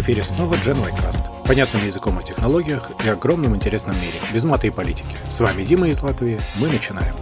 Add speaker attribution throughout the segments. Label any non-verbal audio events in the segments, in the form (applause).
Speaker 1: В эфире снова Gen Y Понятным языком о технологиях и огромном интересном мире, без мата и политики. С вами Дима из Латвии. Мы начинаем.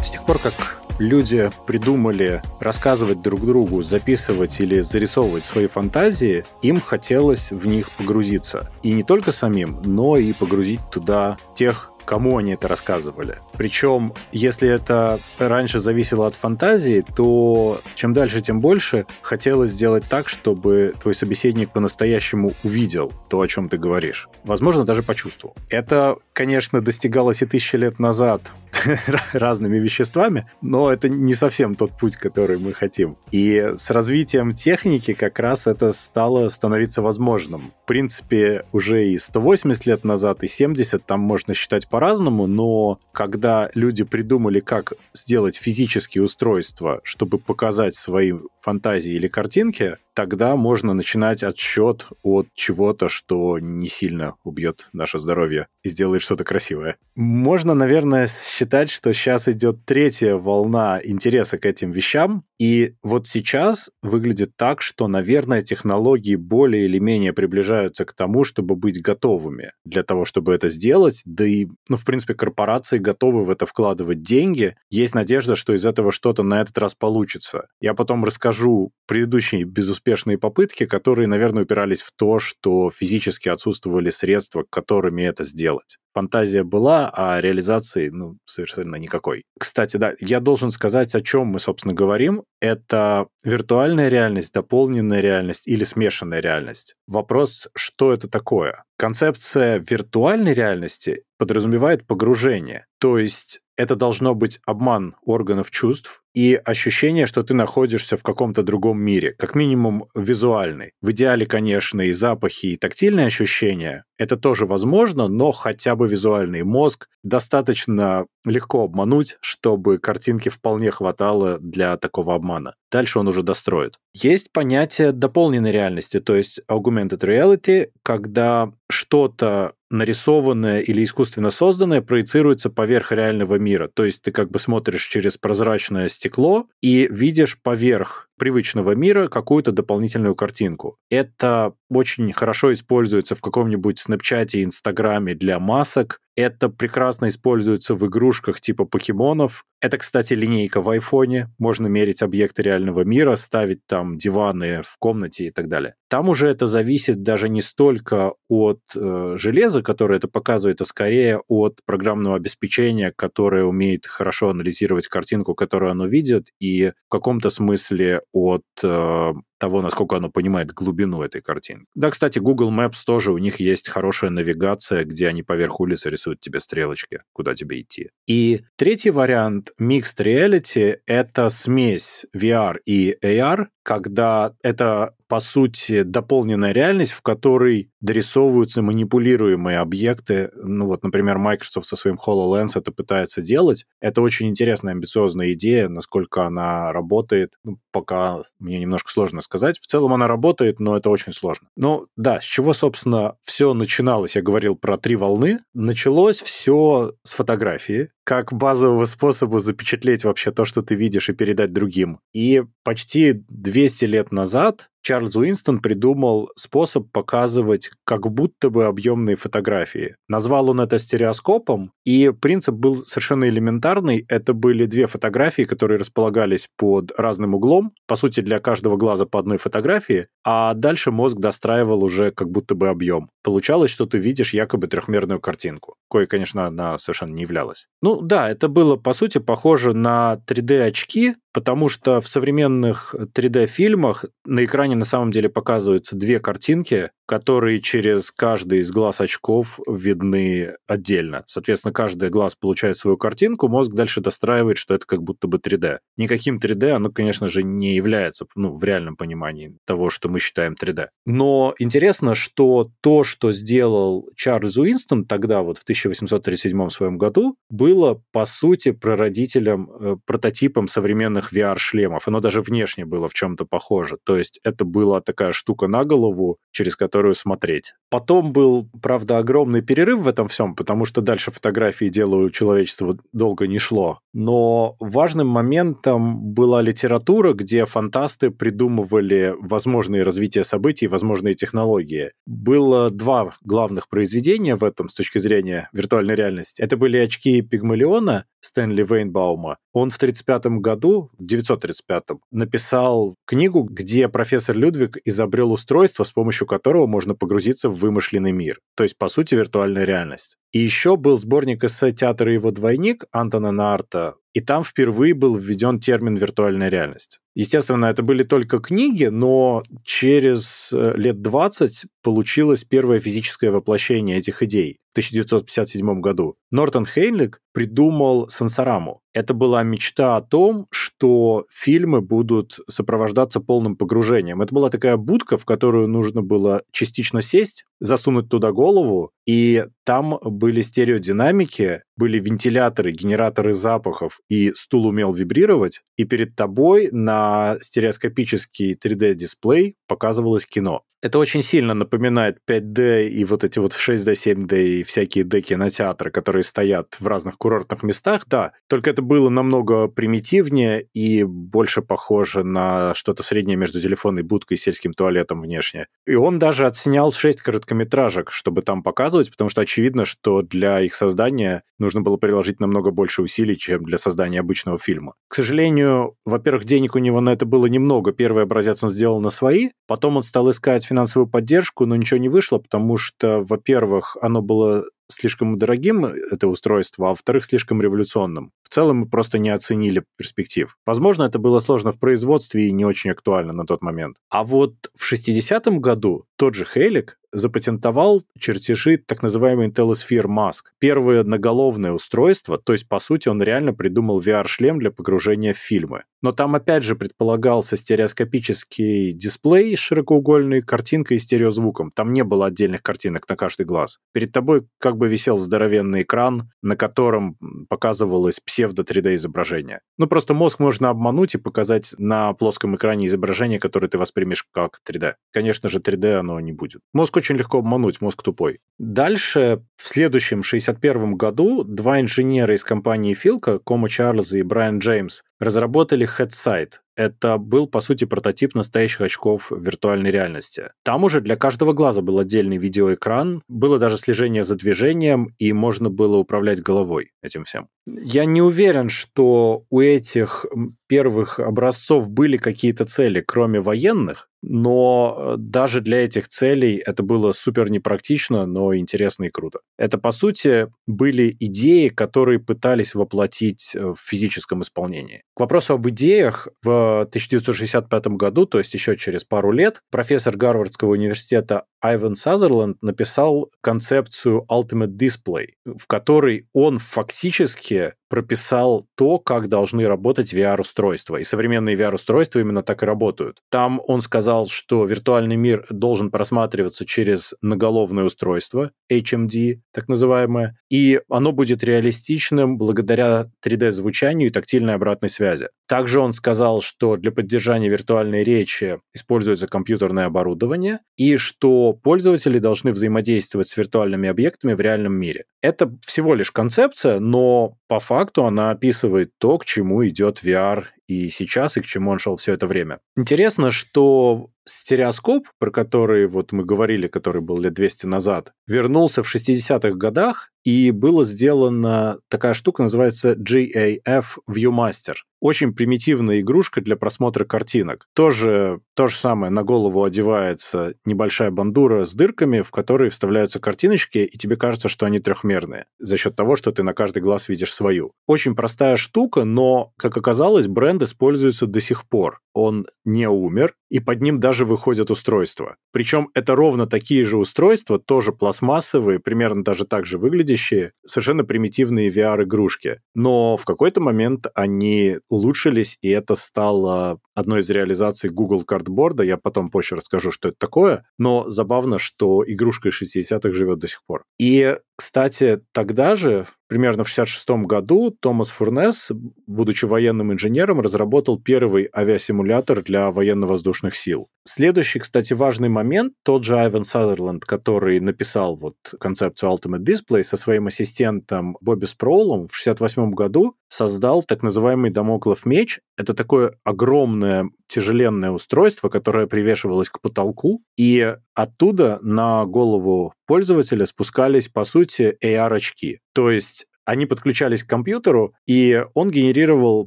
Speaker 1: С тех пор, как люди придумали рассказывать друг другу, записывать или зарисовывать свои фантазии, им хотелось в них погрузиться. И не только самим, но и погрузить туда тех кому они это рассказывали. Причем, если это раньше зависело от фантазии, то чем дальше, тем больше хотелось сделать так, чтобы твой собеседник по-настоящему увидел то, о чем ты говоришь. Возможно, даже почувствовал. Это, конечно, достигалось и тысячи лет назад (laughs) разными веществами, но это не совсем тот путь, который мы хотим. И с развитием техники как раз это стало становиться возможным. В принципе, уже и 180 лет назад, и 70 там можно считать по-разному, но когда люди придумали, как сделать физические устройства, чтобы показать свои фантазии или картинки, тогда можно начинать отсчет от чего-то, что не сильно убьет наше здоровье и сделает что-то красивое. Можно, наверное, считать, что сейчас идет третья волна интереса к этим вещам, и вот сейчас выглядит так, что, наверное, технологии более или менее приближаются к тому, чтобы быть готовыми для того, чтобы это сделать, да и, ну, в принципе, корпорации готовы в это вкладывать деньги. Есть надежда, что из этого что-то на этот раз получится. Я потом расскажу предыдущие безуспешные успешные попытки, которые, наверное, упирались в то, что физически отсутствовали средства, которыми это сделать. Фантазия была, а реализации, ну, совершенно никакой. Кстати, да, я должен сказать, о чем мы, собственно, говорим. Это виртуальная реальность, дополненная реальность или смешанная реальность. Вопрос, что это такое? Концепция виртуальной реальности подразумевает погружение. То есть это должно быть обман органов чувств и ощущение, что ты находишься в каком-то другом мире, как минимум визуальный. В идеале, конечно, и запахи, и тактильные ощущения. Это тоже возможно, но хотя бы визуальный мозг достаточно легко обмануть, чтобы картинки вполне хватало для такого обмана. Дальше он уже достроит. Есть понятие дополненной реальности, то есть augmented reality, когда что-то нарисованное или искусственно созданное проецируется поверх реального мира. То есть ты как бы смотришь через прозрачное стекло и видишь поверх привычного мира какую-то дополнительную картинку. Это очень хорошо используется в каком-нибудь Снэпчате, Инстаграме для масок. Это прекрасно используется в игрушках типа покемонов. Это, кстати, линейка в айфоне. Можно мерить объекты реального мира, ставить там диваны в комнате и так далее. Там уже это зависит даже не столько от э, железа, которое это показывает, а скорее от программного обеспечения, которое умеет хорошо анализировать картинку, которую оно видит, и в каком-то смысле от э, того, насколько оно понимает глубину этой картинки. Да, кстати, Google Maps тоже, у них есть хорошая навигация, где они поверх улицы рисуют тебе стрелочки, куда тебе идти. И третий вариант Mixed Reality — это смесь VR и AR, когда это по сути, дополненная реальность, в которой дорисовываются манипулируемые объекты. Ну вот, например, Microsoft со своим HoloLens это пытается делать. Это очень интересная, амбициозная идея. Насколько она работает, ну, пока мне немножко сложно сказать. В целом она работает, но это очень сложно. Ну да, с чего, собственно, все начиналось? Я говорил про три волны. Началось все с фотографии, как базового способа запечатлеть вообще то, что ты видишь, и передать другим. И почти 200 лет назад Чарльз Уинстон придумал способ показывать как будто бы объемные фотографии. Назвал он это стереоскопом, и принцип был совершенно элементарный. Это были две фотографии, которые располагались под разным углом, по сути, для каждого глаза по одной фотографии, а дальше мозг достраивал уже как будто бы объем. Получалось, что ты видишь якобы трехмерную картинку, кое, конечно, она совершенно не являлась. Ну да, это было, по сути, похоже на 3D-очки, потому что в современных 3D-фильмах на экране на самом деле показываются две картинки, которые через каждый из глаз очков видны отдельно. Соответственно, каждый глаз получает свою картинку, мозг дальше достраивает, что это как будто бы 3D. Никаким 3D оно, конечно же, не является ну, в реальном понимании того, что мы считаем 3D. Но интересно, что то, что сделал Чарльз Уинстон тогда, вот в 1837 своем году, было, по сути, прародителем, э, прототипом современных современных VR-шлемов. Оно даже внешне было в чем-то похоже. То есть это была такая штука на голову, через которую смотреть. Потом был, правда, огромный перерыв в этом всем, потому что дальше фотографии делу человечества долго не шло. Но важным моментом была литература, где фантасты придумывали возможные развития событий, возможные технологии. Было два главных произведения в этом с точки зрения виртуальной реальности. Это были очки Пигмалиона Стэнли Вейнбаума. Он в 1935 году, в 935 написал книгу, где профессор Людвиг изобрел устройство, с помощью которого можно погрузиться в вымышленный мир. То есть, по сути, виртуальная реальность. И еще был сборник эссе «Театр и его двойник» Антона Нарта, и там впервые был введен термин «виртуальная реальность». Естественно, это были только книги, но через э, лет 20 получилось первое физическое воплощение этих идей в 1957 году. Нортон Хейнлик придумал сенсораму. Это была мечта о том, что фильмы будут сопровождаться полным погружением. Это была такая будка, в которую нужно было частично сесть, засунуть туда голову, и там были стереодинамики, были вентиляторы, генераторы запахов, и стул умел вибрировать, и перед тобой на стереоскопический 3D-дисплей показывалось кино. Это очень сильно напоминает 5D и вот эти вот 6D, 7D и всякие D-кинотеатры, которые стоят в разных курортных местах, да. Только это было намного примитивнее и больше похоже на что-то среднее между телефонной будкой и сельским туалетом внешне. И он даже отснял 6 короткометражек, чтобы там показывать, потому что очевидно, что для их создания нужно было приложить намного больше усилий, чем для создания обычного фильма. К сожалению, во-первых, денег у него на это было немного. Первый образец он сделал на свои, потом он стал искать финансовую поддержку, но ничего не вышло, потому что, во-первых, оно было слишком дорогим, это устройство, а во-вторых, слишком революционным. В целом мы просто не оценили перспектив. Возможно, это было сложно в производстве и не очень актуально на тот момент. А вот в 60-м году тот же Хейлик запатентовал чертежи так называемый Telesphere Mask. Первое одноголовное устройство, то есть, по сути, он реально придумал VR-шлем для погружения в фильмы. Но там, опять же, предполагался стереоскопический дисплей с широкоугольной картинкой и стереозвуком. Там не было отдельных картинок на каждый глаз. Перед тобой как бы висел здоровенный экран, на котором показывалось псевдо-3D изображение. Ну, просто мозг можно обмануть и показать на плоском экране изображение, которое ты воспримешь как 3D. Конечно же, 3D оно не будет. Мозг очень легко обмануть, мозг тупой. Дальше, в следующем 61 году, два инженера из компании Филка, Кома Чарльз и Брайан Джеймс, разработали HeadSight, это был, по сути, прототип настоящих очков виртуальной реальности. Там уже для каждого глаза был отдельный видеоэкран, было даже слежение за движением, и можно было управлять головой этим всем. Я не уверен, что у этих первых образцов были какие-то цели, кроме военных, но э, даже для этих целей это было супер непрактично, но интересно и круто. Это, по сути, были идеи, которые пытались воплотить э, в физическом исполнении. К вопросу об идеях, в 1965 году, то есть еще через пару лет, профессор Гарвардского университета Айвен Сазерленд написал концепцию Ultimate Display, в которой он фактически прописал то, как должны работать VR-устройства. И современные VR-устройства именно так и работают. Там он сказал, что виртуальный мир должен просматриваться через наголовное устройство, HMD, так называемое, и оно будет реалистичным благодаря 3D-звучанию и тактильной обратной связи. Также он сказал, что для поддержания виртуальной речи используется компьютерное оборудование, и что пользователи должны взаимодействовать с виртуальными объектами в реальном мире. Это всего лишь концепция, но по факту она описывает то, к чему идет VR и сейчас, и к чему он шел все это время. Интересно, что стереоскоп, про который вот мы говорили, который был лет 200 назад, вернулся в 60-х годах, и была сделана такая штука, называется GAF ViewMaster. Очень примитивная игрушка для просмотра картинок. Тоже то же самое, на голову одевается небольшая бандура с дырками, в которые вставляются картиночки, и тебе кажется, что они трехмерные, за счет того, что ты на каждый глаз видишь свою. Очень простая штука, но, как оказалось, бренд используется до сих пор. Он не умер, и под ним даже выходят устройства. Причем это ровно такие же устройства, тоже пластмассовые, примерно даже так же выглядящие, совершенно примитивные VR-игрушки. Но в какой-то момент они улучшились, и это стало одной из реализаций Google Cardboard. Я потом позже расскажу, что это такое. Но забавно, что игрушка из 60-х живет до сих пор. И, кстати, тогда же, примерно в 1966 году Томас Фурнес, будучи военным инженером, разработал первый авиасимулятор для военно-воздушных сил. Следующий, кстати, важный момент, тот же Айвен Сазерленд, который написал вот концепцию Ultimate Display со своим ассистентом Бобби Спроулом в 1968 году создал так называемый домоклов меч. Это такое огромное тяжеленное устройство, которое привешивалось к потолку, и оттуда на голову пользователя спускались, по сути, AR-очки. То есть они подключались к компьютеру, и он генерировал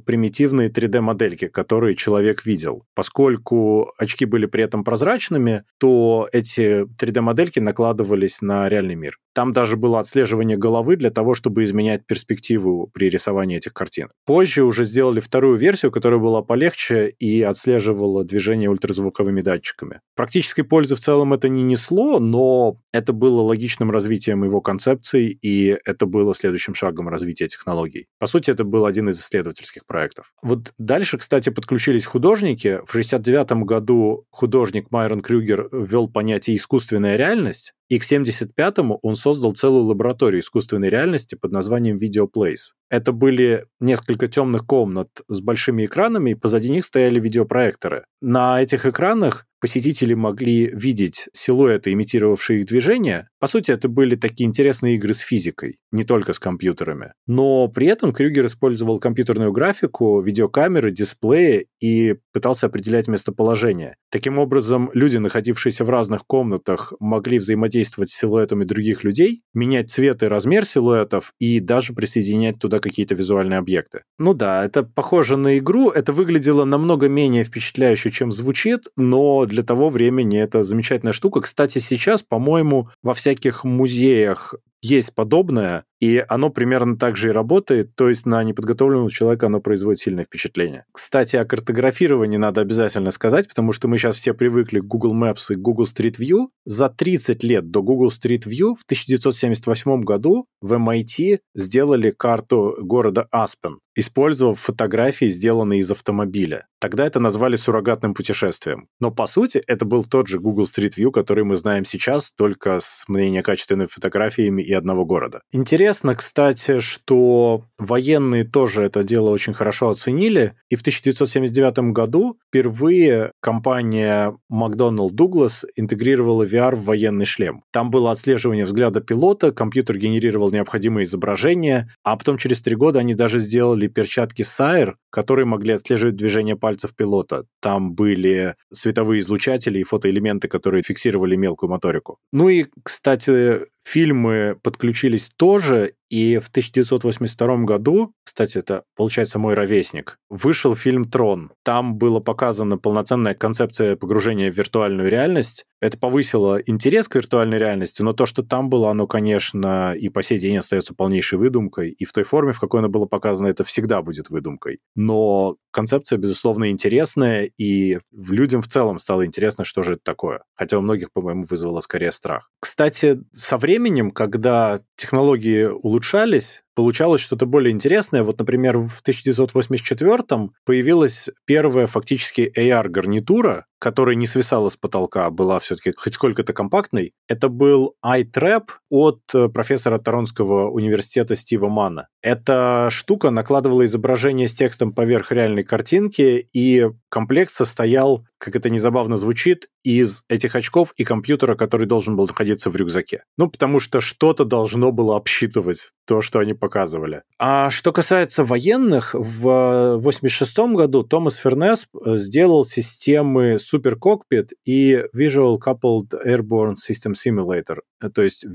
Speaker 1: примитивные 3D-модельки, которые человек видел. Поскольку очки были при этом прозрачными, то эти 3D-модельки накладывались на реальный мир. Там даже было отслеживание головы для того, чтобы изменять перспективу при рисовании этих картин. Позже уже сделали вторую версию, которая была полегче и отслеживала движение ультразвуковыми датчиками. Практической пользы в целом это не несло, но это было логичным развитием его концепции, и это было следующим шагом развития технологий. По сути, это был один из исследовательских проектов. Вот дальше, кстати, подключились художники. В 1969 году художник Майрон Крюгер ввел понятие «искусственная реальность», и к 75-му он создал целую лабораторию искусственной реальности под названием Videoplace. Это были несколько темных комнат с большими экранами, и позади них стояли видеопроекторы. На этих экранах посетители могли видеть силуэты, имитировавшие их движения. По сути, это были такие интересные игры с физикой, не только с компьютерами. Но при этом Крюгер использовал компьютерную графику, видеокамеры, дисплеи и пытался определять местоположение. Таким образом, люди, находившиеся в разных комнатах, могли взаимодействовать с силуэтами других людей, менять цвет и размер силуэтов и даже присоединять туда какие-то визуальные объекты. Ну да, это похоже на игру, это выглядело намного менее впечатляюще, чем звучит, но для того времени это замечательная штука. Кстати, сейчас, по-моему, во всяких музеях есть подобное, и оно примерно так же и работает, то есть на неподготовленного человека оно производит сильное впечатление. Кстати, о картографировании надо обязательно сказать, потому что мы сейчас все привыкли к Google Maps и Google Street View. За 30 лет до Google Street View в 1978 году в MIT сделали карту города Аспен, использовав фотографии, сделанные из автомобиля. Тогда это назвали суррогатным путешествием. Но по сути это был тот же Google Street View, который мы знаем сейчас, только с мнения качественными фотографиями и одного города. Интересно, кстати, что военные тоже это дело очень хорошо оценили, и в 1979 году впервые компания McDonnell Douglas интегрировала VR в военный шлем. Там было отслеживание взгляда пилота, компьютер генерировал необходимые изображения, а потом через три года они даже сделали перчатки Sire, которые могли отслеживать движение пальцев пилота. Там были световые излучатели и фотоэлементы, которые фиксировали мелкую моторику. Ну и, кстати, фильмы подключились тоже, и в 1982 году, кстати, это, получается, мой ровесник, вышел фильм «Трон». Там была показана полноценная концепция погружения в виртуальную реальность. Это повысило интерес к виртуальной реальности, но то, что там было, оно, конечно, и по сей день остается полнейшей выдумкой, и в той форме, в какой оно было показано, это всегда будет выдумкой. Но концепция, безусловно, интересная, и людям в целом стало интересно, что же это такое. Хотя у многих, по-моему, вызвало скорее страх. Кстати, со временем, когда технологии улучшались, получалось что-то более интересное. Вот, например, в 1984 появилась первая фактически AR-гарнитура, которая не свисала с потолка, а была все-таки хоть сколько-то компактной. Это был iTrap от э, профессора Торонского университета Стива Мана. Эта штука накладывала изображение с текстом поверх реальной картинки, и комплект состоял, как это незабавно звучит, из этих очков и компьютера, который должен был находиться в рюкзаке. Ну, потому что что-то должно было обсчитывать то, что они показывали. А что касается военных, в 1986 году Томас Фернес э, сделал системы Super Cockpit и Visual Coupled Airborne System Simulator, э, то есть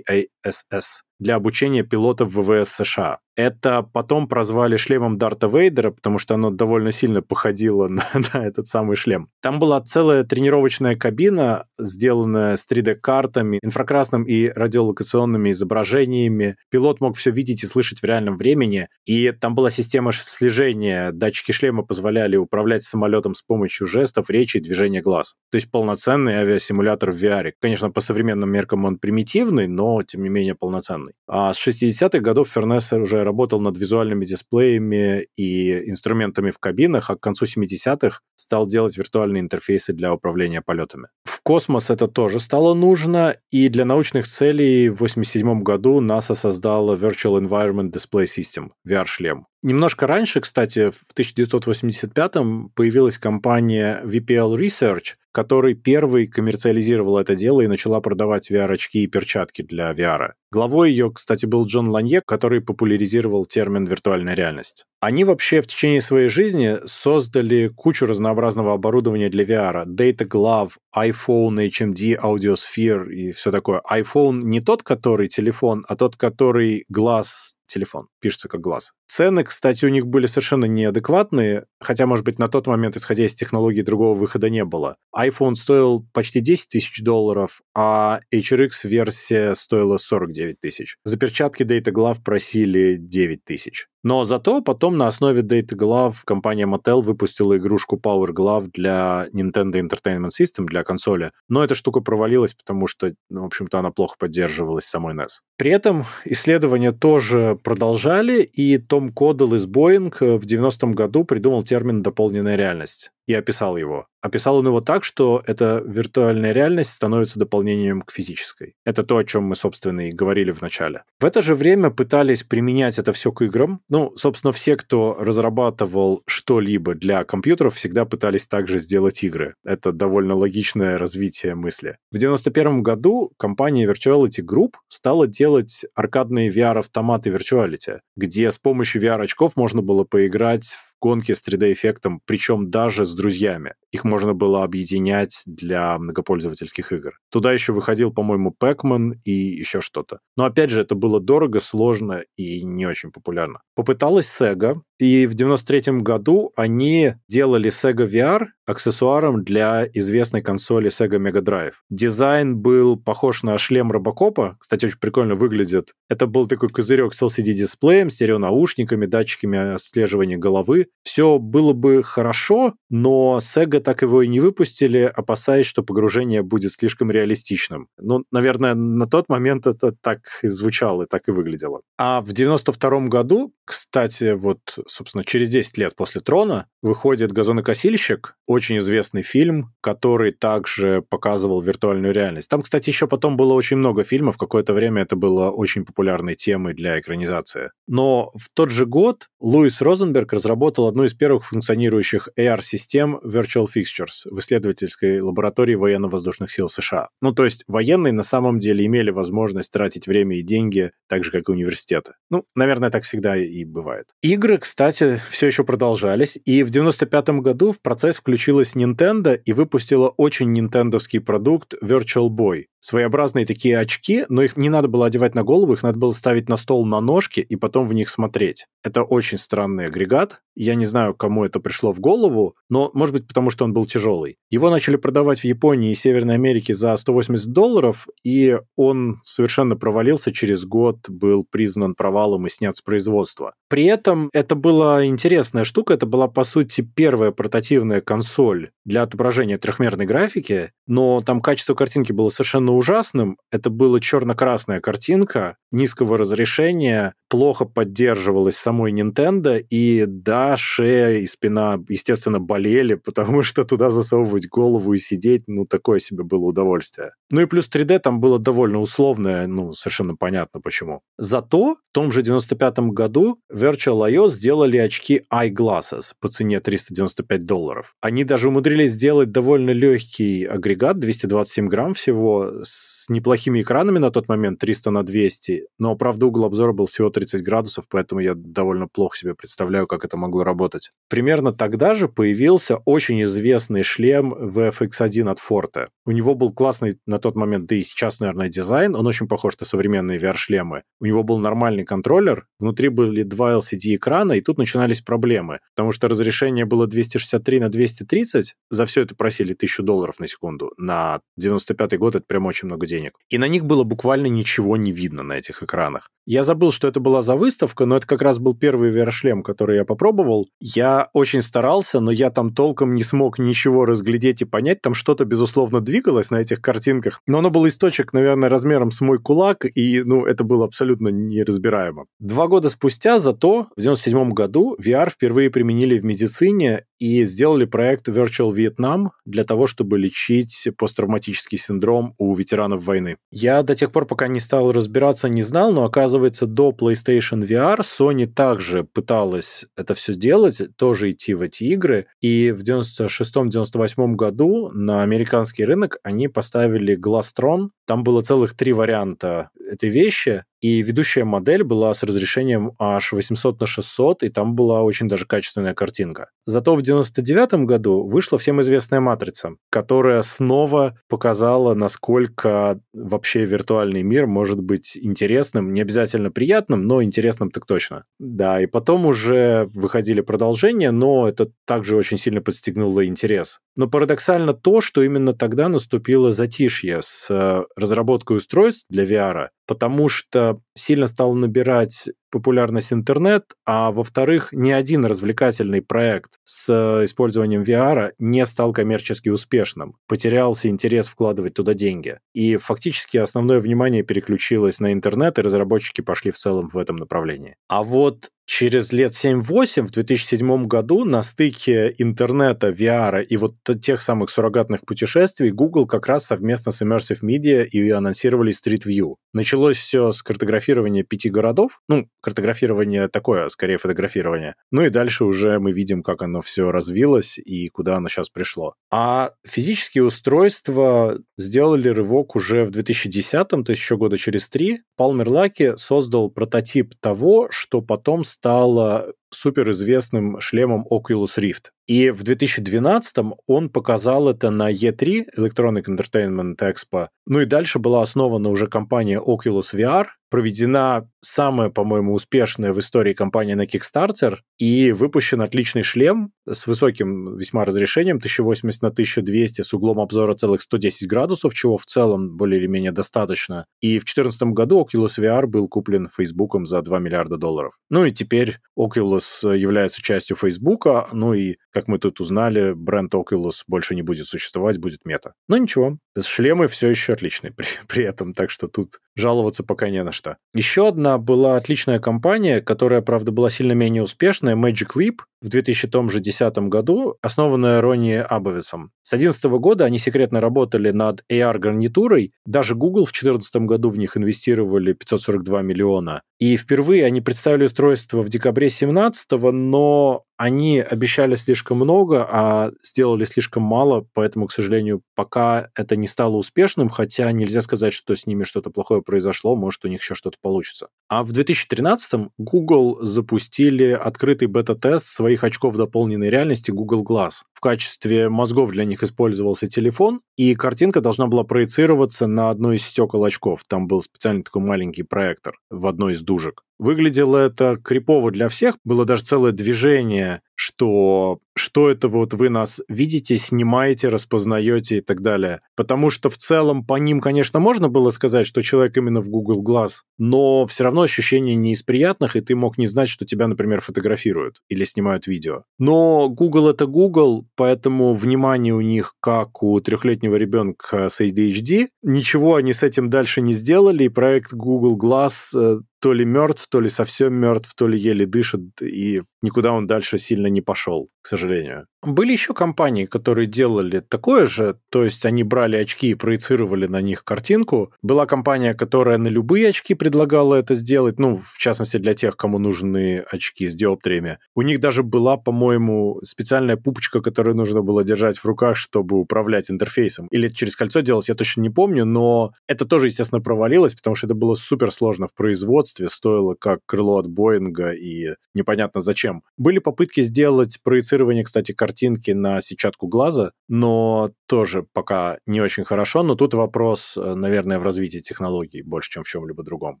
Speaker 1: VCASS для обучения пилотов ВВС США. Это потом прозвали шлемом Дарта Вейдера, потому что оно довольно сильно походило (laughs) на, на этот самый шлем. Там была целая тренировочная кабина, сделанная с 3D-картами, инфракрасным и радиолокационными изображениями. Пилот мог все видеть и слышать в реальном времени. И там была система слежения. Датчики шлема позволяли управлять самолетом с помощью жестов, речи и движения глаз. То есть полноценный авиасимулятор в VR. Конечно, по современным меркам он примитивный, но, тем не не менее полноценный. А с 60-х годов Фернес уже работал над визуальными дисплеями и инструментами в кабинах, а к концу 70-х стал делать виртуальные интерфейсы для управления полетами. В космос это тоже стало нужно, и для научных целей в 87 году НАСА создала Virtual Environment Display System, VR-шлем. Немножко раньше, кстати, в 1985-м появилась компания VPL Research, который первый коммерциализировал это дело и начала продавать VR-очки и перчатки для VR. Главой ее, кстати, был Джон Ланье, который популяризировал термин «виртуальная реальность». Они вообще в течение своей жизни создали кучу разнообразного оборудования для VR. Data Glove, iPhone, HMD, Audiosphere и все такое. iPhone не тот, который телефон, а тот, который глаз телефон. Пишется как глаз. Цены, кстати, у них были совершенно неадекватные, хотя, может быть, на тот момент, исходя из технологий, другого выхода не было. iPhone стоил почти 10 тысяч долларов, а HRX-версия стоила 49 тысяч. За перчатки Data Glove просили 9 тысяч. Но зато потом на основе Data Glove компания Mattel выпустила игрушку Power Glove для Nintendo Entertainment System, для консоли. Но эта штука провалилась, потому что, ну, в общем-то, она плохо поддерживалась самой NES. При этом исследования тоже продолжали, и Том Кодал из Boeing в 90-м году придумал термин «дополненная реальность» и описал его. Описал он его так, что эта виртуальная реальность становится дополнением к физической. Это то, о чем мы, собственно, и говорили в начале. В это же время пытались применять это все к играм. Ну, собственно, все, кто разрабатывал что-либо для компьютеров, всегда пытались также сделать игры. Это довольно логичное развитие мысли. В 91 году компания Virtuality Group стала делать аркадные VR-автоматы Virtuality, где с помощью VR-очков можно было поиграть в гонки с 3D-эффектом, причем даже с друзьями. Их можно было объединять для многопользовательских игр. Туда еще выходил, по-моему, Pac-Man и еще что-то. Но опять же, это было дорого, сложно и не очень популярно. Попыталась Sega, и в 93 году они делали Sega VR аксессуаром для известной консоли Sega Mega Drive. Дизайн был похож на шлем Робокопа, кстати, очень прикольно выглядит. Это был такой козырек с LCD-дисплеем, стереонаушниками, датчиками отслеживания головы. Все было бы хорошо, но Sega так его и не выпустили, опасаясь, что погружение будет слишком реалистичным. Ну, наверное, на тот момент это так и звучало, и так и выглядело. А в 92 году, кстати, вот, собственно, через 10 лет после Трона выходит «Газонокосильщик», очень известный фильм, который также показывал виртуальную реальность. Там, кстати, еще потом было очень много фильмов, какое-то время это было очень популярной темой для экранизации. Но в тот же год Луис Розенберг разработал одну из первых функционирующих AR-систем Virtual Fixtures в исследовательской лаборатории военно-воздушных сил США. Ну, то есть военные на самом деле имели возможность тратить время и деньги так же, как и университеты. Ну, наверное, так всегда и бывает. Игры, кстати, все еще продолжались, и в 95 году в процесс включилась Nintendo и выпустила очень нинтендовский продукт Virtual Boy. Своеобразные такие очки, но их не надо было одевать на голову, их надо было ставить на стол на ножки и потом в них смотреть. Это очень странный агрегат. Я не знаю, кому это пришло в голову, но, может быть, потому что он был тяжелый. Его начали продавать в Японии и Северной Америке за 180 долларов, и он совершенно провалился через год, был признан провалом и снят с производства. При этом это была интересная штука, это была, по сути, первая портативная консоль для отображения трехмерной графики, но там качество картинки было совершенно ужасным. Это была черно-красная картинка низкого разрешения, плохо поддерживалась самой Nintendo, и да, шея и спина, естественно, болели, (laughs) потому что туда засовывать голову и сидеть, ну, такое себе было удовольствие. Ну и плюс 3D там было довольно условное, ну, совершенно понятно почему. Зато в том же 95 году Virtual.io сделали очки eyeglasses по цене 395 долларов. Они даже умудрились сделать довольно легкий агрегат, 227 грамм всего, с неплохими экранами на тот момент, 300 на 200, но, правда, угол обзора был всего 30 градусов, поэтому я довольно плохо себе представляю, как это могло работать. Примерно тогда же появился очень известный шлем VFX1 от Forte. У него был классный на тот момент, да и сейчас, наверное, дизайн, он очень похож на современные VR-шлемы. У него был нормальный контроллер, внутри были два LCD-экрана, и тут начинались проблемы, потому что разрешение было 263 на 230, за все это просили 1000 долларов на секунду, на 95 год это прям очень много денег. И на них было буквально ничего не видно на этих экранах. Я забыл, что это была за выставка, но это как раз был первый VR-шлем, который я попробовал. Я очень старался, но я там толком не смог ничего разглядеть и понять. Там что-то, безусловно, двигалось на этих картинках, но оно было из точек, наверное, размером с мой кулак, и, ну, это было абсолютно неразбираемо. Два года спустя, зато, в 97 году, VR впервые применили в медицине и сделали проект Virtual Vietnam для того, чтобы лечить посттравматический синдром у ветеранов войны. Я до тех пор, пока не стал разбираться, не знал, но оказывается, до PlayStation VR Sony также пыталась это все делать, тоже идти в эти игры, и в 96-98 году на американский рынок они поставили Glastron, там было целых три варианта этой вещи, и ведущая модель была с разрешением аж 800 на 600, и там была очень даже качественная картинка. Зато в 99 году вышла всем известная «Матрица», которая снова показала, насколько вообще виртуальный мир может быть интересным, не обязательно приятным, но интересным так точно. Да, и потом уже выходили продолжения, но это также очень сильно подстегнуло интерес. Но парадоксально то, что именно тогда наступило затишье с э, разработкой устройств для VR, потому что сильно стал набирать популярность интернет, а во-вторых, ни один развлекательный проект с э, использованием VR не стал коммерчески успешным. Потерялся интерес вкладывать туда деньги. И фактически основное внимание переключилось на интернет, и разработчики пошли в целом в этом направлении. А вот через лет 7-8, в 2007 году, на стыке интернета, VR и вот тех самых суррогатных путешествий, Google как раз совместно с Immersive Media и анонсировали Street View. Началось все с картографирования пяти городов, ну, картографирование такое, скорее фотографирование. Ну и дальше уже мы видим, как оно все развилось и куда оно сейчас пришло. А физические устройства сделали рывок уже в 2010-м, то есть еще года через три. Палмер Лаки создал прототип того, что потом стало суперизвестным шлемом Oculus Rift. И в 2012 он показал это на E3, Electronic Entertainment Expo. Ну и дальше была основана уже компания Oculus VR, проведена самая, по-моему, успешная в истории компания на Kickstarter, и выпущен отличный шлем с высоким весьма разрешением, 1080 на 1200, с углом обзора целых 110 градусов, чего в целом более или менее достаточно. И в 2014 году Oculus VR был куплен Фейсбуком за 2 миллиарда долларов. Ну и теперь Oculus является частью Фейсбука, ну и, как мы тут узнали, бренд Oculus больше не будет существовать, будет мета. Но ничего, шлемы все еще отличные (laughs) при, при этом, так что тут жаловаться пока не на что. Еще одна была отличная компания, которая, правда, была сильно менее успешная, Magic Leap, в 2010 году, основанная Ронни Абовисом. С 2011 года они секретно работали над AR-гарнитурой, даже Google в 2014 году в них инвестировали 542 миллиона. И впервые они представили устройство в декабре 2017, но они обещали слишком много, а сделали слишком мало, поэтому, к сожалению, пока это не стало успешным, хотя нельзя сказать, что с ними что-то плохое произошло, может, у них еще что-то получится. А в 2013 Google запустили открытый бета-тест своих очков дополненной реальности Google Glass. В качестве мозгов для них использовался телефон, и картинка должна была проецироваться на одно из стекол очков. Там был специальный такой маленький проектор в одной из дужек. Выглядело это крипово для всех. Было даже целое движение, что что это вот вы нас видите, снимаете, распознаете и так далее. Потому что в целом по ним, конечно, можно было сказать, что человек именно в Google Glass, но все равно ощущение не из приятных, и ты мог не знать, что тебя, например, фотографируют или снимают видео. Но Google это Google, поэтому внимание у них как у трехлетнего ребенка с ADHD. Ничего они с этим дальше не сделали, и проект Google Glass э, то ли мертв, то ли совсем мертв, то ли еле дышит, и никуда он дальше сильно не пошел, к сожалению. Были еще компании, которые делали такое же, то есть они брали очки и проецировали на них картинку. Была компания, которая на любые очки предлагала это сделать, ну, в частности, для тех, кому нужны очки с диоптриями. У них даже была, по-моему, специальная пупочка, которую нужно было держать в руках, чтобы управлять интерфейсом. Или через кольцо делалось, я точно не помню, но это тоже, естественно, провалилось, потому что это было супер сложно в производстве, стоило как крыло от Боинга и непонятно зачем. Были попытки сделать проецирование, кстати, картинки картинки на сетчатку глаза, но тоже пока не очень хорошо. Но тут вопрос, э, наверное, в развитии технологий больше, чем в чем-либо другом.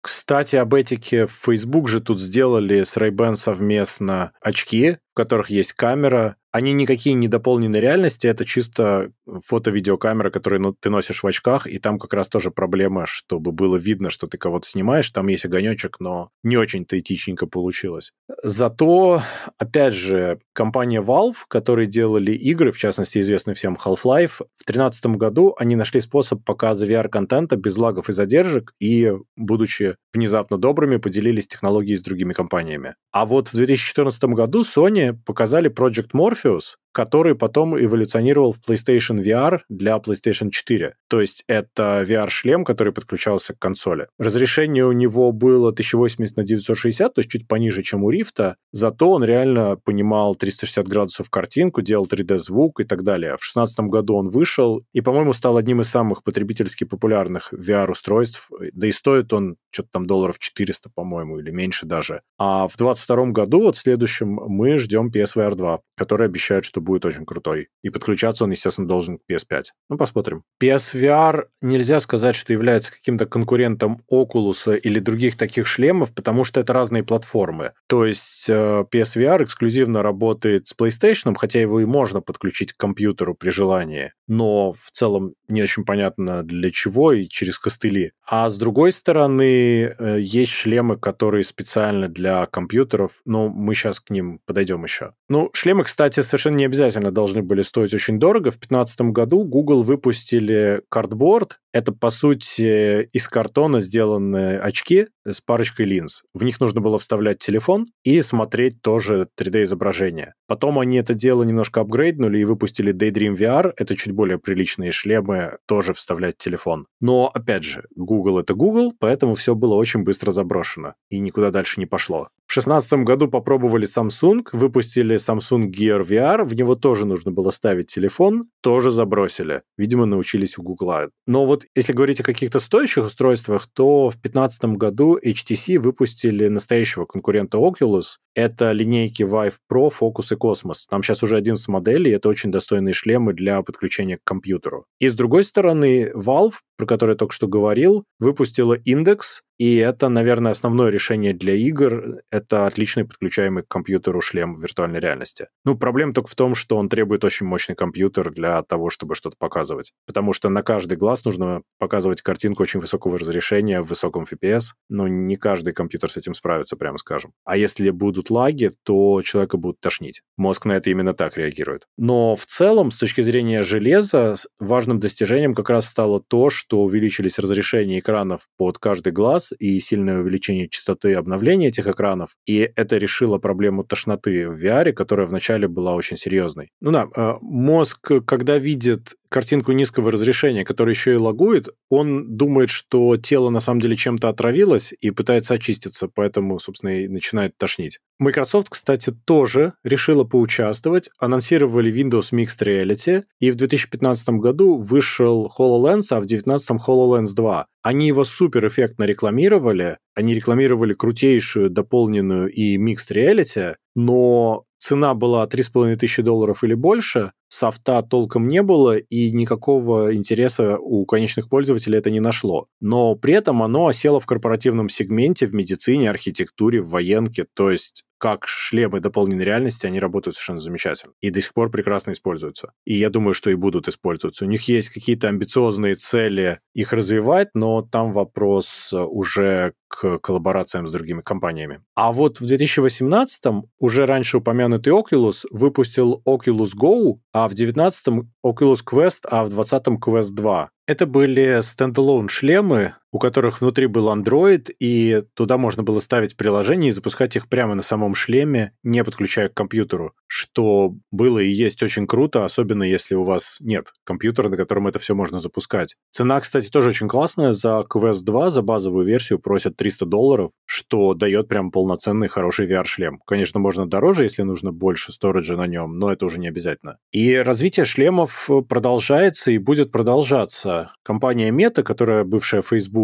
Speaker 1: Кстати, об этике Facebook же тут сделали с Ray-Ban совместно очки, в которых есть камера, Они никакие не дополненные реальности, это чисто фото-видеокамера, которую ты носишь в очках, и там как раз тоже проблема, чтобы было видно, что ты кого-то снимаешь, там есть огонечек, но не очень-то этичненько получилось. Зато, опять же, компания Valve, которые делали игры, в частности, известный всем Half-Life, в 2013 году они нашли способ показа VR-контента без лагов и задержек, и, будучи внезапно добрыми, поделились технологией с другими компаниями. А вот в 2014 году Sony показали Project für. Который потом эволюционировал в PlayStation VR для PlayStation 4. То есть это VR-шлем, который подключался к консоли. Разрешение у него было 1080 на 960, то есть чуть пониже, чем у Рифта, зато он реально понимал 360 градусов картинку, делал 3D-звук и так далее. В 2016 году он вышел и, по-моему, стал одним из самых потребительски популярных VR-устройств. Да и стоит он что-то там долларов 400, по-моему, или меньше даже. А в 2022 году, вот следующем, мы ждем PSVR 2, который обещает, что будет очень крутой. И подключаться он, естественно, должен к PS5. Ну, посмотрим. PSVR нельзя сказать, что является каким-то конкурентом Oculus или других таких шлемов, потому что это разные платформы. То есть э, PSVR эксклюзивно работает с PlayStation, хотя его и можно подключить к компьютеру при желании, но в целом не очень понятно для чего и через костыли. А с другой стороны, э, есть шлемы, которые специально для компьютеров, но мы сейчас к ним подойдем еще. Ну, шлемы, кстати, совершенно не обязательно должны были стоить очень дорого. В 2015 году Google выпустили картборд. Это, по сути, из картона сделанные очки с парочкой линз. В них нужно было вставлять телефон и смотреть тоже 3D-изображение. Потом они это дело немножко апгрейднули и выпустили Daydream VR. Это чуть более приличные шлемы, тоже вставлять телефон. Но, опять же, Google — это Google, поэтому все было очень быстро заброшено и никуда дальше не пошло. В 2016 году попробовали Samsung, выпустили Samsung Gear VR, в него тоже нужно было ставить телефон, тоже забросили. Видимо, научились у Google. Но вот если говорить о каких-то стоящих устройствах, то в 2015 году HTC выпустили настоящего конкурента Oculus. Это линейки Vive Pro, Focus и Cosmos. Там сейчас уже 11 моделей, это очень достойные шлемы для подключения к компьютеру. И с другой стороны, Valve, про который я только что говорил, выпустила Index, и это, наверное, основное решение для игр. Это отличный подключаемый к компьютеру шлем в виртуальной реальности. Ну, проблема только в том, что он требует очень мощный компьютер для того, чтобы что-то показывать. Потому что на каждый глаз нужно показывать картинку очень высокого разрешения в высоком FPS. Но не каждый компьютер с этим справится, прямо скажем. А если будут лаги, то человека будут тошнить. Мозг на это именно так реагирует. Но в целом, с точки зрения железа, важным достижением как раз стало то, что увеличились разрешения экранов под каждый глаз, и сильное увеличение частоты обновления этих экранов, и это решило проблему тошноты в VR, которая вначале была очень серьезной. Ну да, э, мозг, когда видит картинку низкого разрешения, которая еще и лагует, он думает, что тело на самом деле чем-то отравилось и пытается очиститься, поэтому, собственно, и начинает тошнить. Microsoft, кстати, тоже решила поучаствовать, анонсировали Windows Mixed Reality, и в 2015 году вышел HoloLens, а в 2019 HoloLens 2. Они его супер эффектно рекламировали, они рекламировали крутейшую дополненную и Mixed Reality, но цена была 3,5 тысячи долларов или больше, софта толком не было, и никакого интереса у конечных пользователей это не нашло. Но при этом оно осело в корпоративном сегменте, в медицине, архитектуре, в военке, то есть как шлемы дополненной реальности, они работают совершенно замечательно. И до сих пор прекрасно используются. И я думаю, что и будут использоваться. У них есть какие-то амбициозные цели их развивать, но там вопрос уже к коллаборациям с другими компаниями. А вот в 2018-м уже раньше упомянутый Oculus выпустил Oculus Go, а в 2019-м Oculus Quest, а в 2020-м Quest 2. Это были стендалон шлемы, у которых внутри был Android, и туда можно было ставить приложения и запускать их прямо на самом шлеме, не подключая к компьютеру, что было и есть очень круто, особенно если у вас нет компьютера, на котором это все можно запускать. Цена, кстати, тоже очень классная. За Quest 2, за базовую версию просят 300 долларов, что дает прям полноценный хороший VR-шлем. Конечно, можно дороже, если нужно больше сториджа на нем, но это уже не обязательно. И развитие шлемов продолжается и будет продолжаться. Компания Meta, которая бывшая Facebook,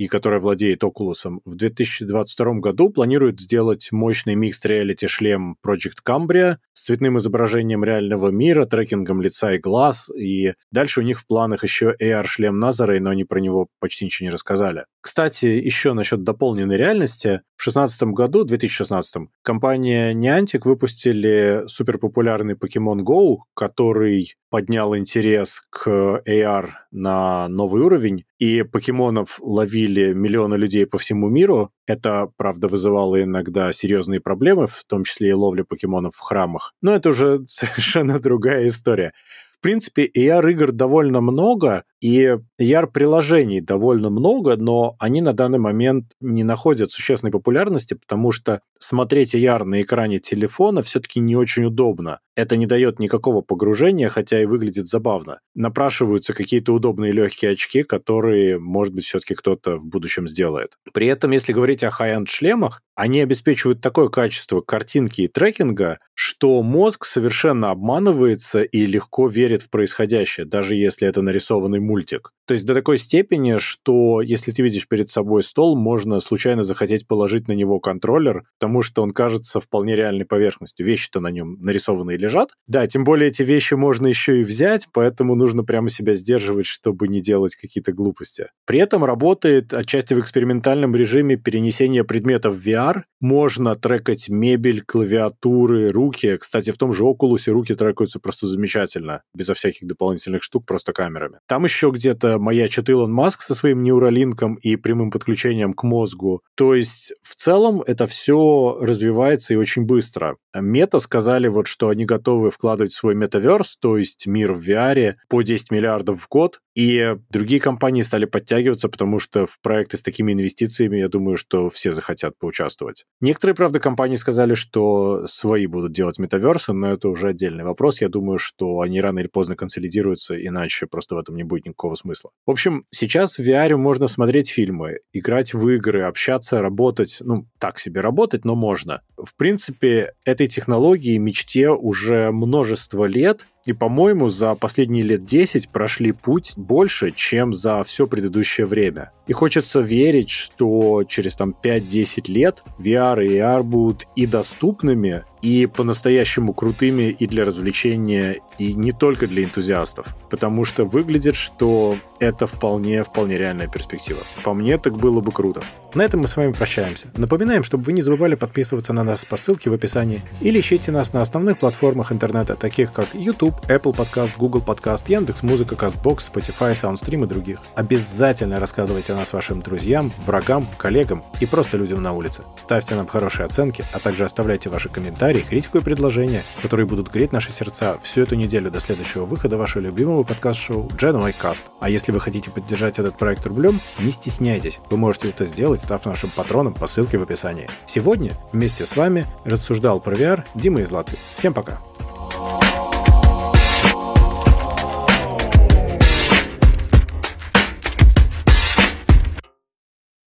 Speaker 1: и которая владеет Oculus, в 2022 году планирует сделать мощный микс реалити шлем Project Cambria с цветным изображением реального мира, трекингом лица и глаз, и дальше у них в планах еще AR-шлем Назарей, но они про него почти ничего не рассказали. Кстати, еще насчет дополненной реальности. В 2016 году, 2016, компания Niantic выпустили суперпопулярный Pokemon Go, который поднял интерес к AR на новый уровень, и покемонов ловили миллионы людей по всему миру. Это, правда, вызывало иногда серьезные проблемы, в том числе и ловля покемонов в храмах. Но это уже (laughs) совершенно другая история. В принципе, AR-игр довольно много, и AR-приложений довольно много, но они на данный момент не находят существенной популярности, потому что смотреть AR на экране телефона все-таки не очень удобно. Это не дает никакого погружения, хотя и выглядит забавно. Напрашиваются какие-то удобные легкие очки, которые, может быть, все-таки кто-то в будущем сделает. При этом, если говорить о high-end шлемах, они обеспечивают такое качество картинки и трекинга, что мозг совершенно обманывается и легко верит в происходящее, даже если это нарисованный мультик. То есть до такой степени, что если ты видишь перед собой стол, можно случайно захотеть положить на него контроллер, потому что он кажется вполне реальной поверхностью. Вещи-то на нем нарисованы и лежат. Да, тем более эти вещи можно еще и взять, поэтому нужно прямо себя сдерживать, чтобы не делать какие-то глупости. При этом работает отчасти в экспериментальном режиме перенесения предметов в VR. Можно трекать мебель, клавиатуры, руки. Кстати, в том же Oculus руки трекаются просто замечательно, безо всяких дополнительных штук, просто камерами. Там еще где-то маячит Илон Маск со своим неуролинком и прямым подключением к мозгу. То есть в целом это все развивается и очень быстро. Мета сказали вот, что они готовы вкладывать в свой метаверс, то есть мир в VR, по 10 миллиардов в год, и другие компании стали подтягиваться, потому что в проекты с такими инвестициями, я думаю, что все захотят поучаствовать. Некоторые, правда, компании сказали, что свои будут делать метаверсы, но это уже отдельный вопрос. Я думаю, что они рано или поздно консолидируются, иначе просто в этом не будет никакого смысла. В общем, сейчас в VR можно смотреть фильмы, играть в игры, общаться, работать. Ну, так себе работать, но можно. В принципе, этой технологии мечте уже множество лет, и, по-моему, за последние лет 10 прошли путь больше, чем за все предыдущее время. И хочется верить, что через там 5-10 лет VR и AR будут и доступными, и по-настоящему крутыми и для развлечения, и не только для энтузиастов. Потому что выглядит, что это вполне, вполне реальная перспектива. По мне, так было бы круто. На этом мы с вами прощаемся. Напоминаем, чтобы вы не забывали подписываться на нас по ссылке в описании или ищите нас на основных платформах интернета, таких как YouTube, Apple Podcast, Google Podcast, Яндекс.Музыка, Castbox, Spotify, SoundStream и других. Обязательно рассказывайте о нас вашим друзьям, врагам, коллегам и просто людям на улице. Ставьте нам хорошие оценки, а также оставляйте ваши комментарии, критику и предложения, которые будут греть наши сердца всю эту неделю до следующего выхода вашего любимого подкаст-шоу Genway Cast. А если вы хотите поддержать этот проект рублем, не стесняйтесь. Вы можете это сделать, став нашим патроном по ссылке в описании. Сегодня вместе с вами рассуждал про VR Дима из Латвии. Всем пока!